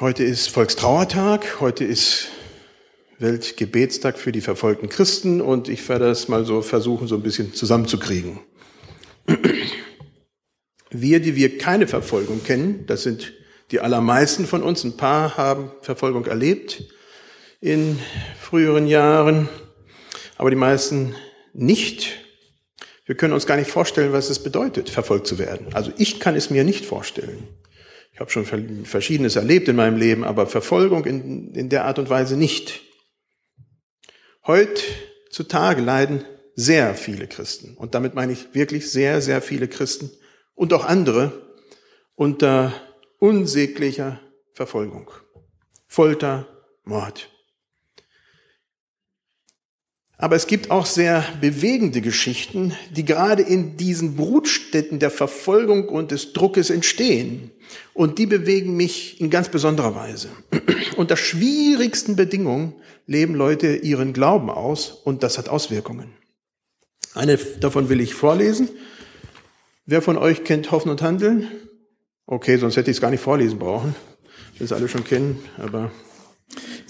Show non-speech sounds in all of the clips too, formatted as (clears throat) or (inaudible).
Heute ist Volkstrauertag, heute ist Weltgebetstag für die verfolgten Christen und ich werde das mal so versuchen, so ein bisschen zusammenzukriegen. Wir, die wir keine Verfolgung kennen, das sind die allermeisten von uns, ein paar haben Verfolgung erlebt in früheren Jahren, aber die meisten nicht. Wir können uns gar nicht vorstellen, was es bedeutet, verfolgt zu werden. Also ich kann es mir nicht vorstellen. Ich habe schon Verschiedenes erlebt in meinem Leben, aber Verfolgung in, in der Art und Weise nicht. Heutzutage leiden sehr viele Christen, und damit meine ich wirklich sehr, sehr viele Christen und auch andere unter unsäglicher Verfolgung. Folter, Mord. Aber es gibt auch sehr bewegende Geschichten, die gerade in diesen Brutstätten der Verfolgung und des Druckes entstehen. Und die bewegen mich in ganz besonderer Weise. (clears throat) Unter schwierigsten Bedingungen leben Leute ihren Glauben aus und das hat Auswirkungen. Eine davon will ich vorlesen. Wer von euch kennt Hoffen und Handeln? Okay, sonst hätte ich es gar nicht vorlesen brauchen. Das alle schon kennen, aber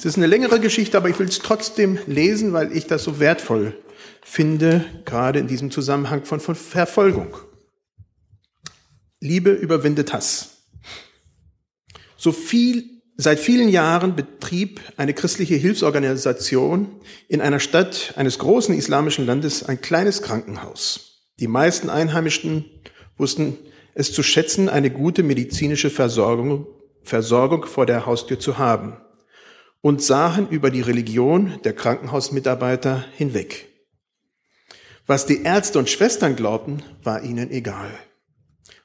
es ist eine längere Geschichte, aber ich will es trotzdem lesen, weil ich das so wertvoll finde, gerade in diesem Zusammenhang von, Verfolgung. Liebe überwindet Hass. So viel, seit vielen Jahren betrieb eine christliche Hilfsorganisation in einer Stadt eines großen islamischen Landes ein kleines Krankenhaus. Die meisten Einheimischen wussten es zu schätzen, eine gute medizinische Versorgung, Versorgung vor der Haustür zu haben und sahen über die Religion der Krankenhausmitarbeiter hinweg. Was die Ärzte und Schwestern glaubten, war ihnen egal.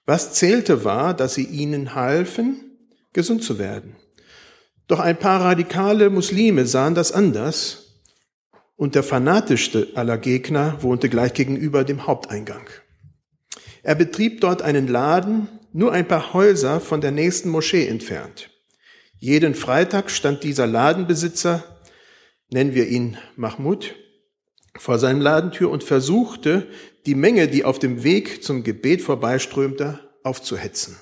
Was zählte war, dass sie ihnen halfen, gesund zu werden. Doch ein paar radikale Muslime sahen das anders und der fanatischste aller Gegner wohnte gleich gegenüber dem Haupteingang. Er betrieb dort einen Laden, nur ein paar Häuser von der nächsten Moschee entfernt. Jeden Freitag stand dieser Ladenbesitzer, nennen wir ihn Mahmoud, vor seinem Ladentür und versuchte, die Menge, die auf dem Weg zum Gebet vorbeiströmte, aufzuhetzen.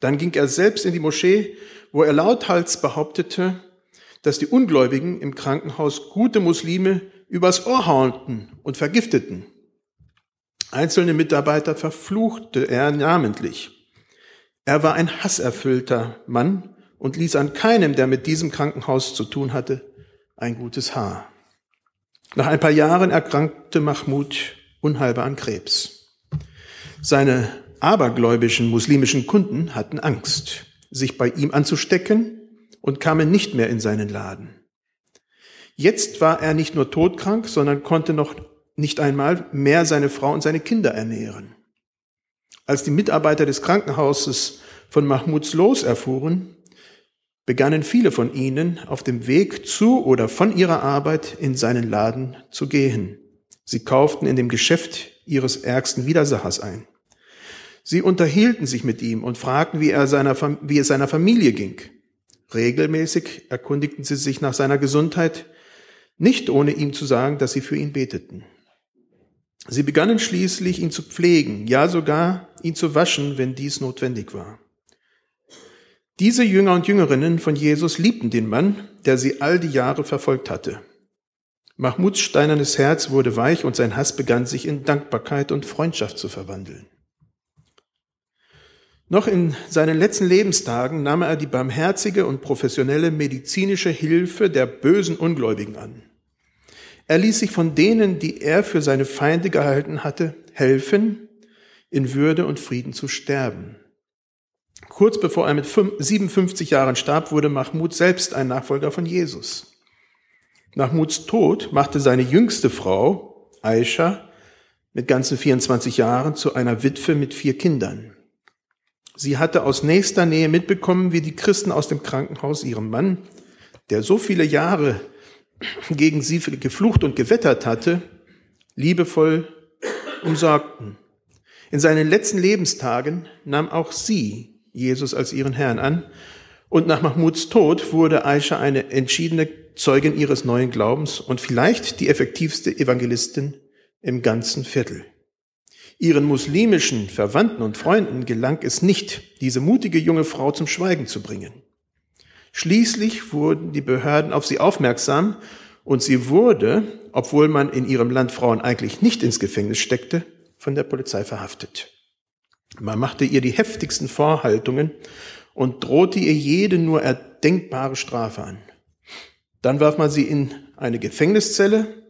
Dann ging er selbst in die Moschee, wo er lauthals behauptete, dass die Ungläubigen im Krankenhaus gute Muslime übers Ohr haunten und vergifteten. Einzelne Mitarbeiter verfluchte er namentlich. Er war ein hasserfüllter Mann, und ließ an keinem, der mit diesem Krankenhaus zu tun hatte, ein gutes Haar. Nach ein paar Jahren erkrankte Mahmud unheilbar an Krebs. Seine abergläubischen muslimischen Kunden hatten Angst, sich bei ihm anzustecken und kamen nicht mehr in seinen Laden. Jetzt war er nicht nur todkrank, sondern konnte noch nicht einmal mehr seine Frau und seine Kinder ernähren. Als die Mitarbeiter des Krankenhauses von Mahmuds Los erfuhren, begannen viele von ihnen auf dem Weg zu oder von ihrer Arbeit in seinen Laden zu gehen. Sie kauften in dem Geschäft ihres ärgsten Widersachers ein. Sie unterhielten sich mit ihm und fragten, wie, er seiner, wie es seiner Familie ging. Regelmäßig erkundigten sie sich nach seiner Gesundheit, nicht ohne ihm zu sagen, dass sie für ihn beteten. Sie begannen schließlich, ihn zu pflegen, ja sogar ihn zu waschen, wenn dies notwendig war. Diese Jünger und Jüngerinnen von Jesus liebten den Mann, der sie all die Jahre verfolgt hatte. Mahmuds steinernes Herz wurde weich und sein Hass begann sich in Dankbarkeit und Freundschaft zu verwandeln. Noch in seinen letzten Lebenstagen nahm er die barmherzige und professionelle medizinische Hilfe der bösen Ungläubigen an. Er ließ sich von denen, die er für seine Feinde gehalten hatte, helfen, in Würde und Frieden zu sterben. Kurz bevor er mit 57 Jahren starb, wurde Mahmud selbst ein Nachfolger von Jesus. Mahmuds Tod machte seine jüngste Frau, Aisha, mit ganzen 24 Jahren zu einer Witwe mit vier Kindern. Sie hatte aus nächster Nähe mitbekommen, wie die Christen aus dem Krankenhaus ihrem Mann, der so viele Jahre gegen sie geflucht und gewettert hatte, liebevoll umsorgten. In seinen letzten Lebenstagen nahm auch sie Jesus als ihren Herrn an. Und nach Mahmuds Tod wurde Aisha eine entschiedene Zeugin ihres neuen Glaubens und vielleicht die effektivste Evangelistin im ganzen Viertel. Ihren muslimischen Verwandten und Freunden gelang es nicht, diese mutige junge Frau zum Schweigen zu bringen. Schließlich wurden die Behörden auf sie aufmerksam und sie wurde, obwohl man in ihrem Land Frauen eigentlich nicht ins Gefängnis steckte, von der Polizei verhaftet. Man machte ihr die heftigsten Vorhaltungen und drohte ihr jede nur erdenkbare Strafe an. Dann warf man sie in eine Gefängniszelle,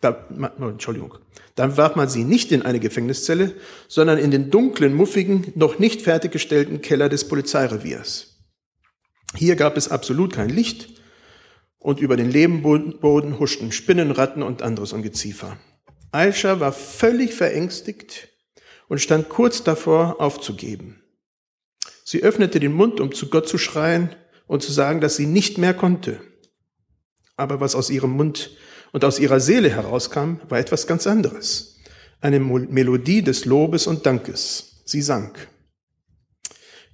da, Entschuldigung, dann warf man sie nicht in eine Gefängniszelle, sondern in den dunklen, muffigen, noch nicht fertiggestellten Keller des Polizeireviers. Hier gab es absolut kein Licht und über den Lebenboden huschten Spinnen, Ratten und anderes Ungeziefer. Aisha war völlig verängstigt und stand kurz davor, aufzugeben. Sie öffnete den Mund, um zu Gott zu schreien und zu sagen, dass sie nicht mehr konnte. Aber was aus ihrem Mund und aus ihrer Seele herauskam, war etwas ganz anderes. Eine Melodie des Lobes und Dankes. Sie sang.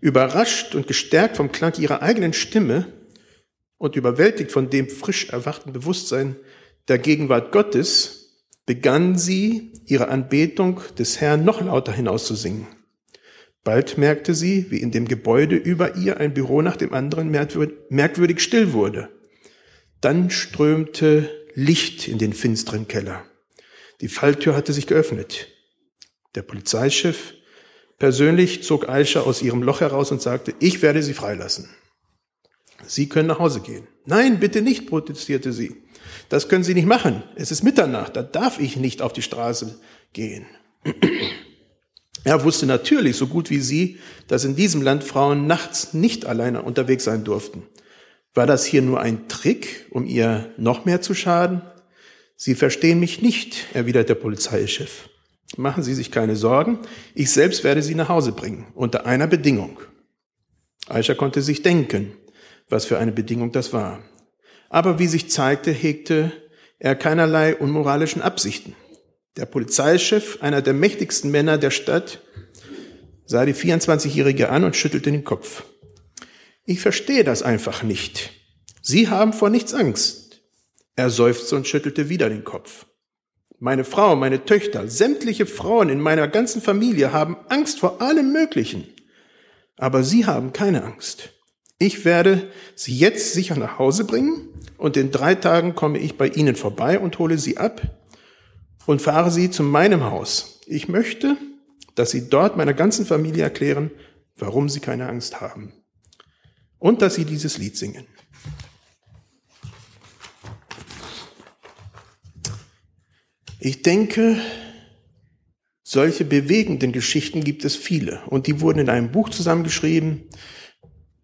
Überrascht und gestärkt vom Klang ihrer eigenen Stimme und überwältigt von dem frisch erwachten Bewusstsein der Gegenwart Gottes, begann sie, ihre Anbetung des Herrn noch lauter hinauszusingen. Bald merkte sie, wie in dem Gebäude über ihr ein Büro nach dem anderen merkwürdig still wurde. Dann strömte Licht in den finsteren Keller. Die Falltür hatte sich geöffnet. Der Polizeichef persönlich zog Aisha aus ihrem Loch heraus und sagte, ich werde sie freilassen. Sie können nach Hause gehen. Nein, bitte nicht, protestierte sie. Das können Sie nicht machen. Es ist Mitternacht, da darf ich nicht auf die Straße gehen. (clears throat) Er wusste natürlich so gut wie Sie, dass in diesem Land Frauen nachts nicht alleine unterwegs sein durften. War das hier nur ein Trick, um ihr noch mehr zu schaden? Sie verstehen mich nicht, erwidert der Polizeichef. Machen Sie sich keine Sorgen, ich selbst werde Sie nach Hause bringen, unter einer Bedingung. Aisha konnte sich denken, was für eine Bedingung das war. Aber wie sich zeigte, hegte er keinerlei unmoralischen Absichten. Der Polizeichef, einer der mächtigsten Männer der Stadt, sah die 24-Jährige an und schüttelte den Kopf. Ich verstehe das einfach nicht. Sie haben vor nichts Angst. Er seufzte und schüttelte wieder den Kopf. Meine Frau, meine Töchter, sämtliche Frauen in meiner ganzen Familie haben Angst vor allem Möglichen. Aber Sie haben keine Angst. Ich werde Sie jetzt sicher nach Hause bringen und in drei Tagen komme ich bei Ihnen vorbei und hole Sie ab und fahre Sie zu meinem Haus. Ich möchte, dass Sie dort meiner ganzen Familie erklären, warum Sie keine Angst haben. Und dass Sie dieses Lied singen. Ich denke, solche bewegenden Geschichten gibt es viele und die wurden in einem Buch zusammengeschrieben.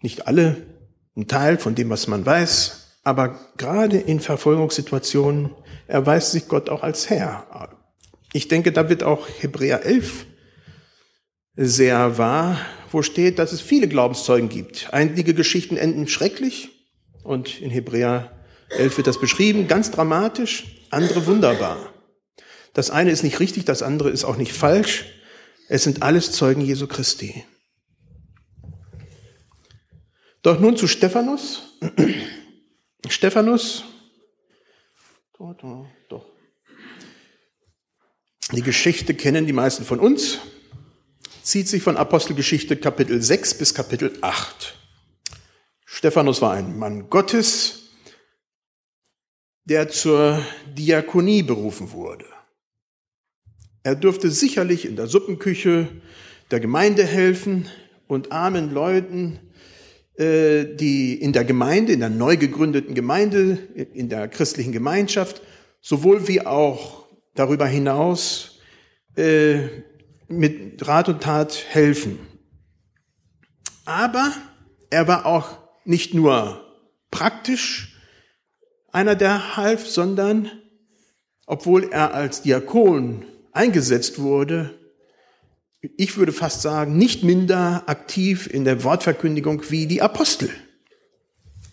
Nicht alle, ein Teil von dem, was man weiß, aber gerade in Verfolgungssituationen erweist sich Gott auch als Herr. Ich denke, da wird auch Hebräer 11 sehr wahr, wo steht, dass es viele Glaubenszeugen gibt. Einige Geschichten enden schrecklich und in Hebräer 11 wird das beschrieben, ganz dramatisch, andere wunderbar. Das eine ist nicht richtig, das andere ist auch nicht falsch. Es sind alles Zeugen Jesu Christi. Doch nun zu Stephanus. Stephanus, doch. Die Geschichte kennen die meisten von uns, zieht sich von Apostelgeschichte Kapitel 6 bis Kapitel 8. Stephanus war ein Mann Gottes, der zur Diakonie berufen wurde. Er dürfte sicherlich in der Suppenküche der Gemeinde helfen und armen Leuten, die in der Gemeinde, in der neu gegründeten Gemeinde, in der christlichen Gemeinschaft, sowohl wie auch darüber hinaus äh, mit Rat und Tat helfen. Aber er war auch nicht nur praktisch einer, der half, sondern obwohl er als Diakon eingesetzt wurde, ich würde fast sagen, nicht minder aktiv in der Wortverkündigung wie die Apostel.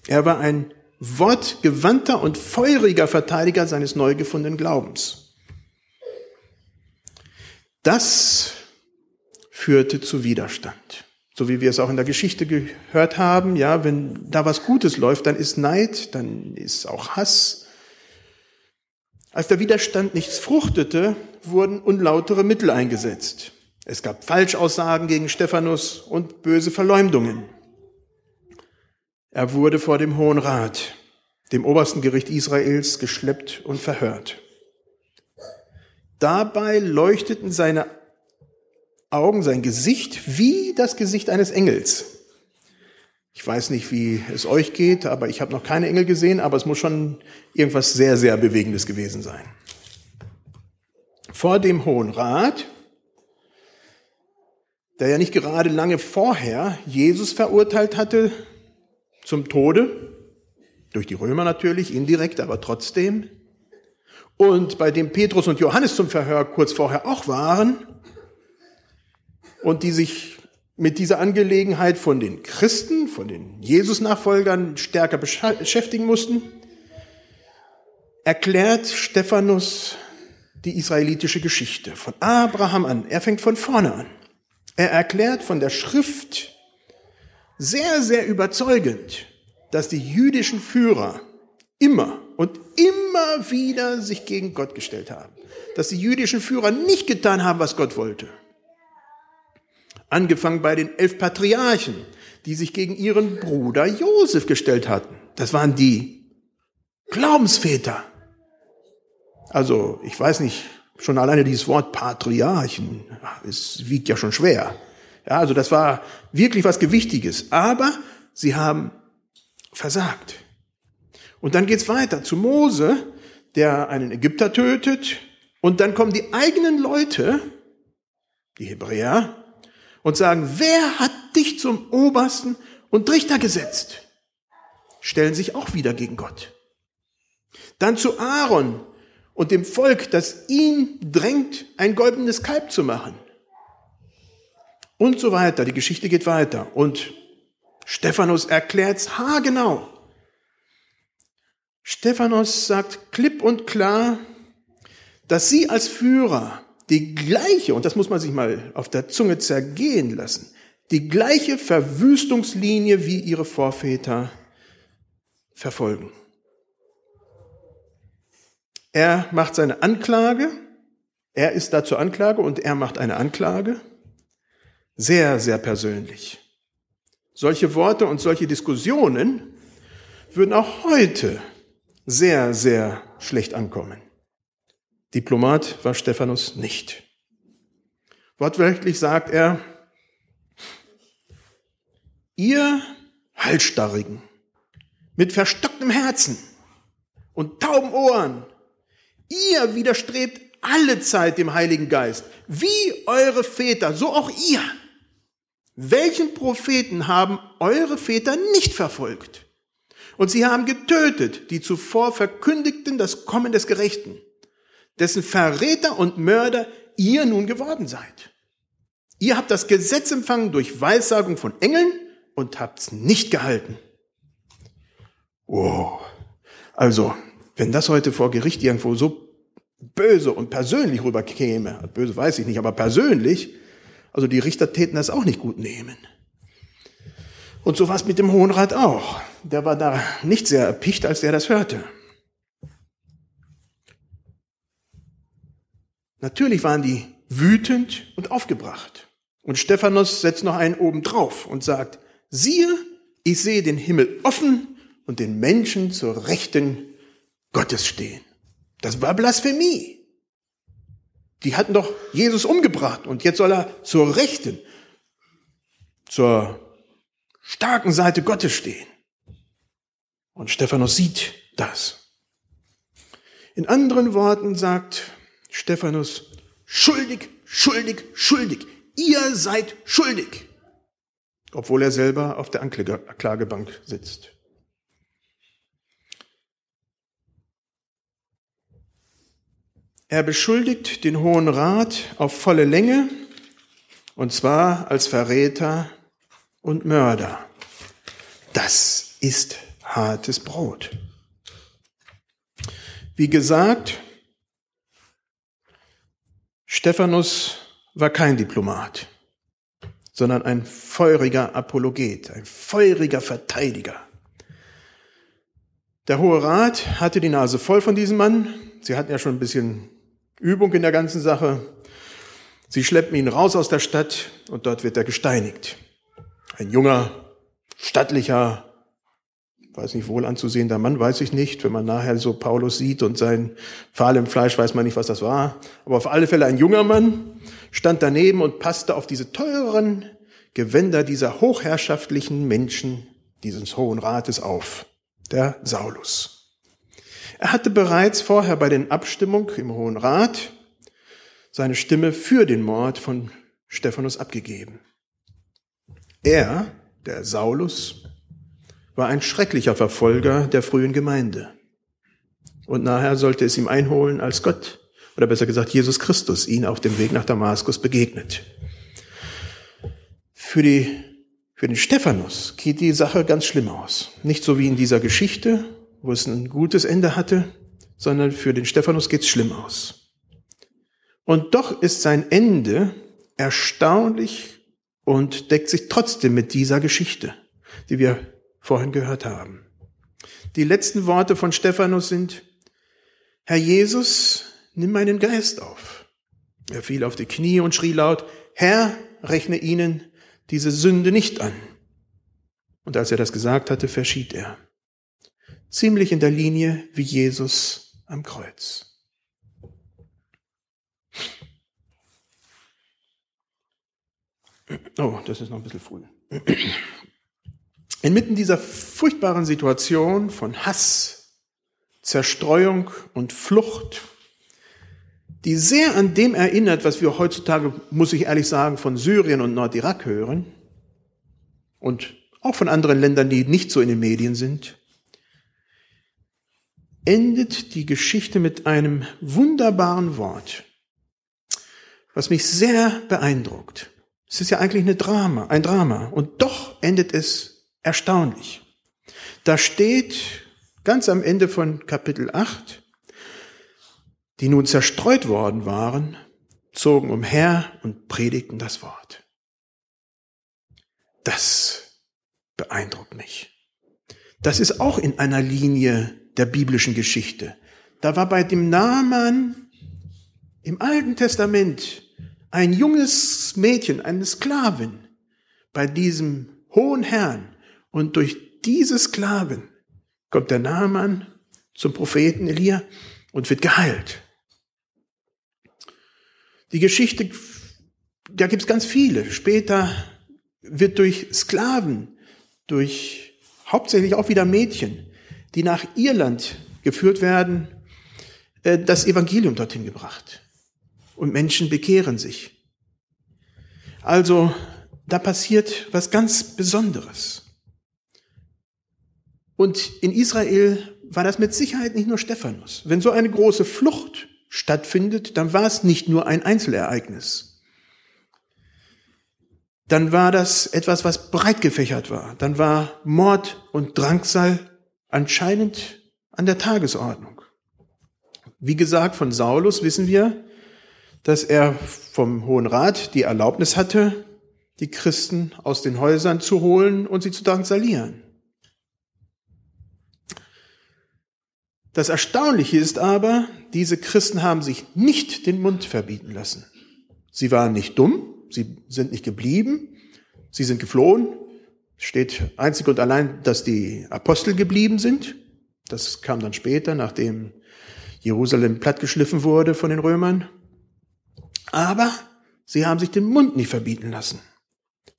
Er war ein wortgewandter und feuriger Verteidiger seines neu gefundenen Glaubens. Das führte zu Widerstand. So wie wir es auch in der Geschichte gehört haben, ja, wenn da was Gutes läuft, dann ist Neid, dann ist auch Hass. Als der Widerstand nichts fruchtete, wurden unlautere Mittel eingesetzt. Es gab Falschaussagen gegen Stephanus und böse Verleumdungen. Er wurde vor dem Hohen Rat, dem obersten Gericht Israels, geschleppt und verhört. Dabei leuchteten seine Augen, sein Gesicht wie das Gesicht eines Engels. Ich weiß nicht, wie es euch geht, aber ich habe noch keine Engel gesehen, aber es muss schon irgendwas sehr, sehr Bewegendes gewesen sein. Vor dem Hohen Rat, der ja nicht gerade lange vorher Jesus verurteilt hatte zum Tode, durch die Römer natürlich, indirekt, aber trotzdem, und bei dem Petrus und Johannes zum Verhör kurz vorher auch waren, und die sich mit dieser Angelegenheit von den Christen, von den Jesus-Nachfolgern stärker beschäftigen mussten, erklärt Stephanus die israelitische Geschichte von Abraham an. Er fängt von vorne an. Er erklärt von der Schrift sehr, sehr überzeugend, dass die jüdischen Führer immer und immer wieder sich gegen Gott gestellt haben. Dass die jüdischen Führer nicht getan haben, was Gott wollte. Angefangen bei den elf Patriarchen, die sich gegen ihren Bruder Josef gestellt hatten. Das waren die Glaubensväter. Also, ich weiß nicht, schon alleine dieses Wort Patriarchen, es wiegt ja schon schwer. Ja, also das war wirklich was Gewichtiges. Aber sie haben versagt. Und dann geht's weiter zu Mose, der einen Ägypter tötet. Und dann kommen die eigenen Leute, die Hebräer, und sagen, wer hat dich zum Obersten und Richter gesetzt? Stellen sich auch wieder gegen Gott. Dann zu Aaron und dem Volk, das ihn drängt, ein goldenes Kalb zu machen. Und so weiter. Die Geschichte geht weiter. Und Stephanus erklärt's haargenau. Stephanus sagt klipp und klar, dass sie als Führer die gleiche, und das muss man sich mal auf der Zunge zergehen lassen, die gleiche Verwüstungslinie wie ihre Vorväter verfolgen. Er macht seine Anklage, er ist da zur Anklage und er macht eine Anklage, sehr, sehr persönlich. Solche Worte und solche Diskussionen würden auch heute sehr, sehr schlecht ankommen. Diplomat war Stephanus nicht. Wortwörtlich sagt er, ihr Halsstarrigen mit verstocktem Herzen und tauben Ohren, ihr widerstrebt alle Zeit dem Heiligen Geist, wie eure Väter, so auch ihr. Welchen Propheten haben eure Väter nicht verfolgt? Und sie haben getötet, die zuvor verkündigten das Kommen des Gerechten dessen Verräter und Mörder ihr nun geworden seid. Ihr habt das Gesetz empfangen durch Weissagung von Engeln und habt's nicht gehalten. Oh. Also, wenn das heute vor Gericht irgendwo so böse und persönlich rüberkäme, böse weiß ich nicht, aber persönlich, also die Richter täten das auch nicht gut nehmen. Und so war es mit dem Hohen Rat auch. Der war da nicht sehr erpicht, als er das hörte. Natürlich waren die wütend und aufgebracht. Und Stephanus setzt noch einen oben drauf und sagt, siehe, ich sehe den Himmel offen und den Menschen zur Rechten Gottes stehen. Das war Blasphemie. Die hatten doch Jesus umgebracht und jetzt soll er zur Rechten, zur starken Seite Gottes stehen. Und Stephanus sieht das. In anderen Worten sagt Stephanus, schuldig, schuldig, schuldig. Ihr seid schuldig. Obwohl er selber auf der Anklagebank sitzt. Er beschuldigt den Hohen Rat auf volle Länge, und zwar als Verräter und Mörder. Das ist hartes Brot. Wie gesagt, Stephanus war kein Diplomat, sondern ein feuriger Apologet, ein feuriger Verteidiger. Der Hohe Rat hatte die Nase voll von diesem Mann. Sie hatten ja schon ein bisschen Übung in der ganzen Sache. Sie schleppen ihn raus aus der Stadt und dort wird er gesteinigt. Ein junger, stattlicher weiß nicht, wohl anzusehender Mann, weiß ich nicht. Wenn man nachher so Paulus sieht und sein Pfahl im Fleisch, weiß man nicht, was das war. Aber auf alle Fälle ein junger Mann stand daneben und passte auf diese teuren Gewänder dieser hochherrschaftlichen Menschen dieses Hohen Rates auf. Der Saulus. Er hatte bereits vorher bei den Abstimmungen im Hohen Rat seine Stimme für den Mord von Stephanus abgegeben. Er, der Saulus, war ein schrecklicher Verfolger der frühen Gemeinde. Und nachher sollte es ihm einholen, als Gott, oder besser gesagt Jesus Christus, ihn auf dem Weg nach Damaskus begegnet. Für, die, für den Stephanus geht die Sache ganz schlimm aus. Nicht so wie in dieser Geschichte, wo es ein gutes Ende hatte, sondern für den Stephanus geht's schlimm aus. Und doch ist sein Ende erstaunlich und deckt sich trotzdem mit dieser Geschichte, die wir vorhin gehört haben. Die letzten Worte von Stephanus sind, Herr Jesus, nimm meinen Geist auf. Er fiel auf die Knie und schrie laut, Herr, rechne ihnen diese Sünde nicht an. Und als er das gesagt hatte, verschied er. Ziemlich in der Linie wie Jesus am Kreuz. Oh, das ist noch ein bisschen früh. Inmitten dieser furchtbaren Situation von Hass, Zerstreuung und Flucht, die sehr an dem erinnert, was wir heutzutage, muss ich ehrlich sagen, von Syrien und Nordirak hören und auch von anderen Ländern, die nicht so in den Medien sind, endet die Geschichte mit einem wunderbaren Wort, was mich sehr beeindruckt. Es ist ja eigentlich eine Drama, ein Drama. Und doch endet es erstaunlich. Da steht ganz am Ende von Kapitel 8, die nun zerstreut worden waren, zogen umher und predigten das Wort. Das beeindruckt mich. Das ist auch in einer Linie der biblischen Geschichte. Da war bei dem Naaman im Alten Testament ein junges Mädchen, eine Sklavin bei diesem hohen Herrn. Und durch diese Sklavin kommt der Naaman zum Propheten Elia und wird geheilt. Die Geschichte, da gibt es ganz viele. Später wird durch Sklaven, durch hauptsächlich auch wieder Mädchen, die nach Irland geführt werden, äh, das Evangelium dorthin gebracht und Menschen bekehren sich. Also da passiert was ganz Besonderes. Und in Israel war das mit Sicherheit nicht nur Stephanus. Wenn so eine große Flucht stattfindet, dann war es nicht nur ein Einzelereignis. Dann war das etwas, was breit gefächert war. Dann war Mord und Drangsal anscheinend an der Tagesordnung. Wie gesagt, von Saulus wissen wir, dass er vom Hohen Rat die Erlaubnis hatte, die Christen aus den Häusern zu holen und sie zu drangsalieren. Das Erstaunliche ist aber, diese Christen haben sich nicht den Mund verbieten lassen. Sie waren nicht dumm, sie sind nicht geblieben, sie sind geflohen. Steht einzig und allein, dass die Apostel geblieben sind. Das kam dann später, nachdem Jerusalem plattgeschliffen wurde von den Römern. Aber sie haben sich den Mund nicht verbieten lassen.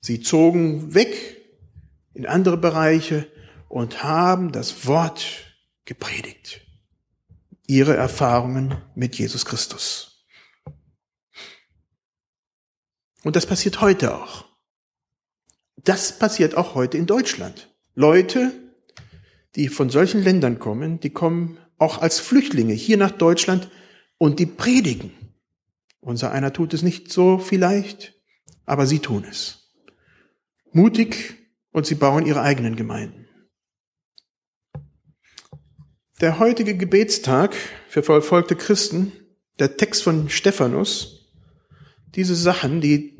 Sie zogen weg in andere Bereiche und haben das Wort gepredigt. Ihre Erfahrungen mit Jesus Christus. Und das passiert heute auch. Das passiert auch heute in Deutschland. Leute, die von solchen Ländern kommen, die kommen auch als Flüchtlinge hier nach Deutschland und die predigen. Unser einer tut es nicht so vielleicht, aber sie tun es. Mutig und sie bauen ihre eigenen Gemeinden. Der heutige Gebetstag für verfolgte Christen, der Text von Stephanus, diese Sachen, die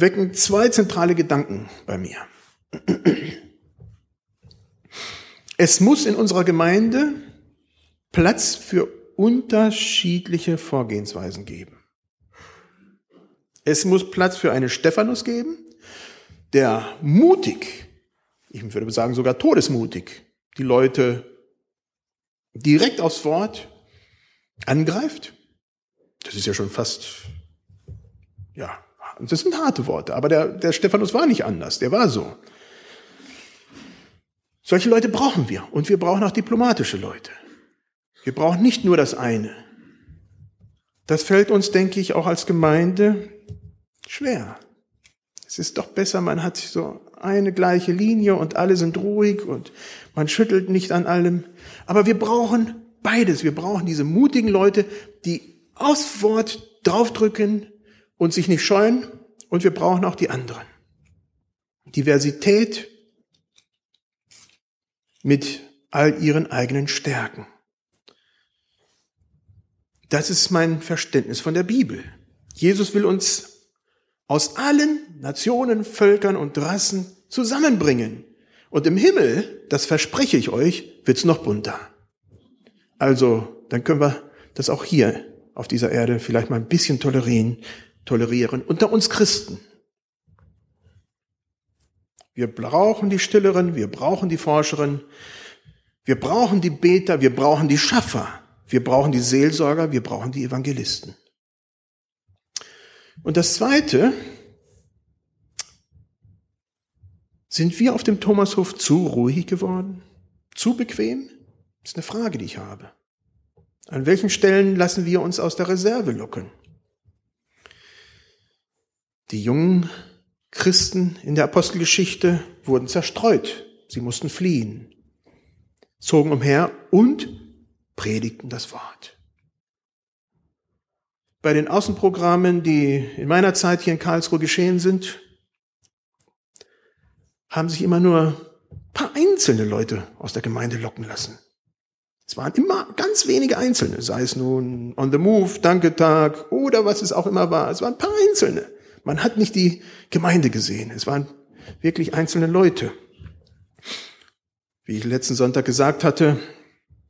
wecken zwei zentrale Gedanken bei mir. Es muss in unserer Gemeinde Platz für unterschiedliche Vorgehensweisen geben. Es muss Platz für einen Stephanus geben, der mutig, ich würde sagen sogar todesmutig, die Leute direkt aufs Wort angreift. Das ist ja schon fast, ja, das sind harte Worte, aber der, der Stephanus war nicht anders, der war so. Solche Leute brauchen wir und wir brauchen auch diplomatische Leute. Wir brauchen nicht nur das eine. Das fällt uns, denke ich, auch als Gemeinde schwer. Es ist doch besser, man hat so eine gleiche Linie und alle sind ruhig und man schüttelt nicht an allem. Aber wir brauchen beides. Wir brauchen diese mutigen Leute, die aufs Wort draufdrücken und sich nicht scheuen. Und wir brauchen auch die anderen. Diversität mit all ihren eigenen Stärken. Das ist mein Verständnis von der Bibel. Jesus will uns aus allen Nationen, Völkern und Rassen zusammenbringen. Und im Himmel, das verspreche ich euch, wird's noch bunter. Also, dann können wir das auch hier auf dieser Erde vielleicht mal ein bisschen tolerieren, tolerieren unter uns Christen. Wir brauchen die Stilleren, wir brauchen die Forscherin, wir brauchen die Beter, wir brauchen die Schaffer, wir brauchen die Seelsorger, wir brauchen die Evangelisten. Und das Zweite, sind wir auf dem Thomashof zu ruhig geworden? Zu bequem? Das ist eine Frage, die ich habe. An welchen Stellen lassen wir uns aus der Reserve locken? Die jungen Christen in der Apostelgeschichte wurden zerstreut. Sie mussten fliehen, zogen umher und predigten das Wort. Bei den Außenprogrammen, die in meiner Zeit hier in Karlsruhe geschehen sind, haben sich immer nur ein paar einzelne Leute aus der Gemeinde locken lassen. Es waren immer ganz wenige Einzelne, sei es nun On the Move, Danketag oder was es auch immer war. Es waren ein paar Einzelne. Man hat nicht die Gemeinde gesehen. Es waren wirklich einzelne Leute. Wie ich letzten Sonntag gesagt hatte,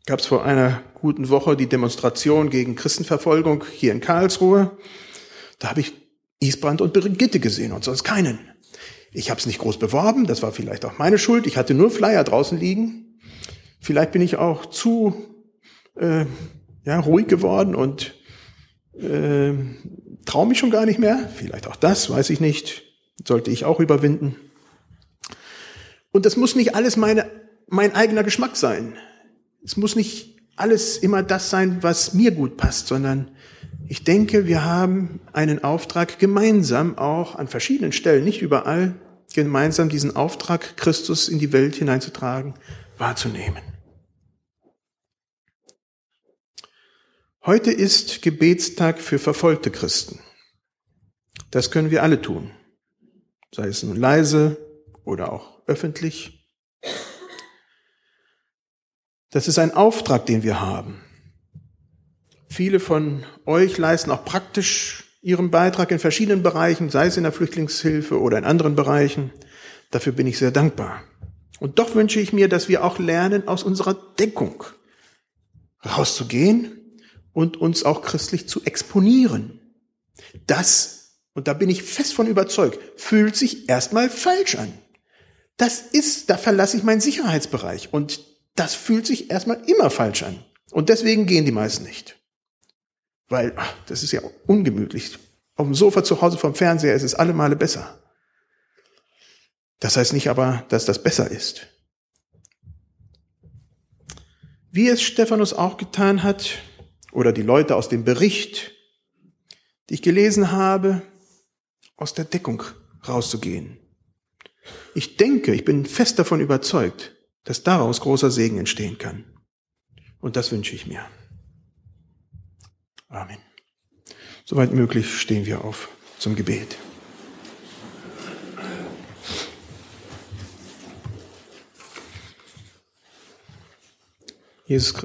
gab es vor einer guten Woche die Demonstration gegen Christenverfolgung hier in Karlsruhe. Da habe ich Isbrand und Brigitte gesehen und sonst keinen. Ich habe es nicht groß beworben, das war vielleicht auch meine Schuld. Ich hatte nur Flyer draußen liegen. Vielleicht bin ich auch zu äh, ja, ruhig geworden und äh, traue mich schon gar nicht mehr. Vielleicht auch das, weiß ich nicht. Sollte ich auch überwinden. Und das muss nicht alles meine, mein eigener Geschmack sein. Es muss nicht alles immer das sein, was mir gut passt, sondern ich denke, wir haben einen Auftrag gemeinsam auch an verschiedenen Stellen, nicht überall, gemeinsam diesen Auftrag, Christus in die Welt hineinzutragen, wahrzunehmen. Heute ist Gebetstag für verfolgte Christen. Das können wir alle tun, sei es nun leise oder auch öffentlich. Das ist ein Auftrag, den wir haben. Viele von euch leisten auch praktisch ihren Beitrag in verschiedenen Bereichen, sei es in der Flüchtlingshilfe oder in anderen Bereichen. Dafür bin ich sehr dankbar. Und doch wünsche ich mir, dass wir auch lernen, aus unserer Deckung rauszugehen und uns auch christlich zu exponieren. Das, und da bin ich fest von überzeugt, fühlt sich erstmal falsch an. Das ist, da verlasse ich meinen Sicherheitsbereich und das fühlt sich erstmal immer falsch an. Und deswegen gehen die meisten nicht. Weil, ach, das ist ja ungemütlich. Auf dem Sofa zu Hause vom Fernseher ist es alle Male besser. Das heißt nicht aber, dass das besser ist. Wie es Stephanus auch getan hat, oder die Leute aus dem Bericht, die ich gelesen habe, aus der Deckung rauszugehen. Ich denke, ich bin fest davon überzeugt, dass daraus großer Segen entstehen kann. Und das wünsche ich mir. Amen. Soweit möglich stehen wir auf zum Gebet. Jesus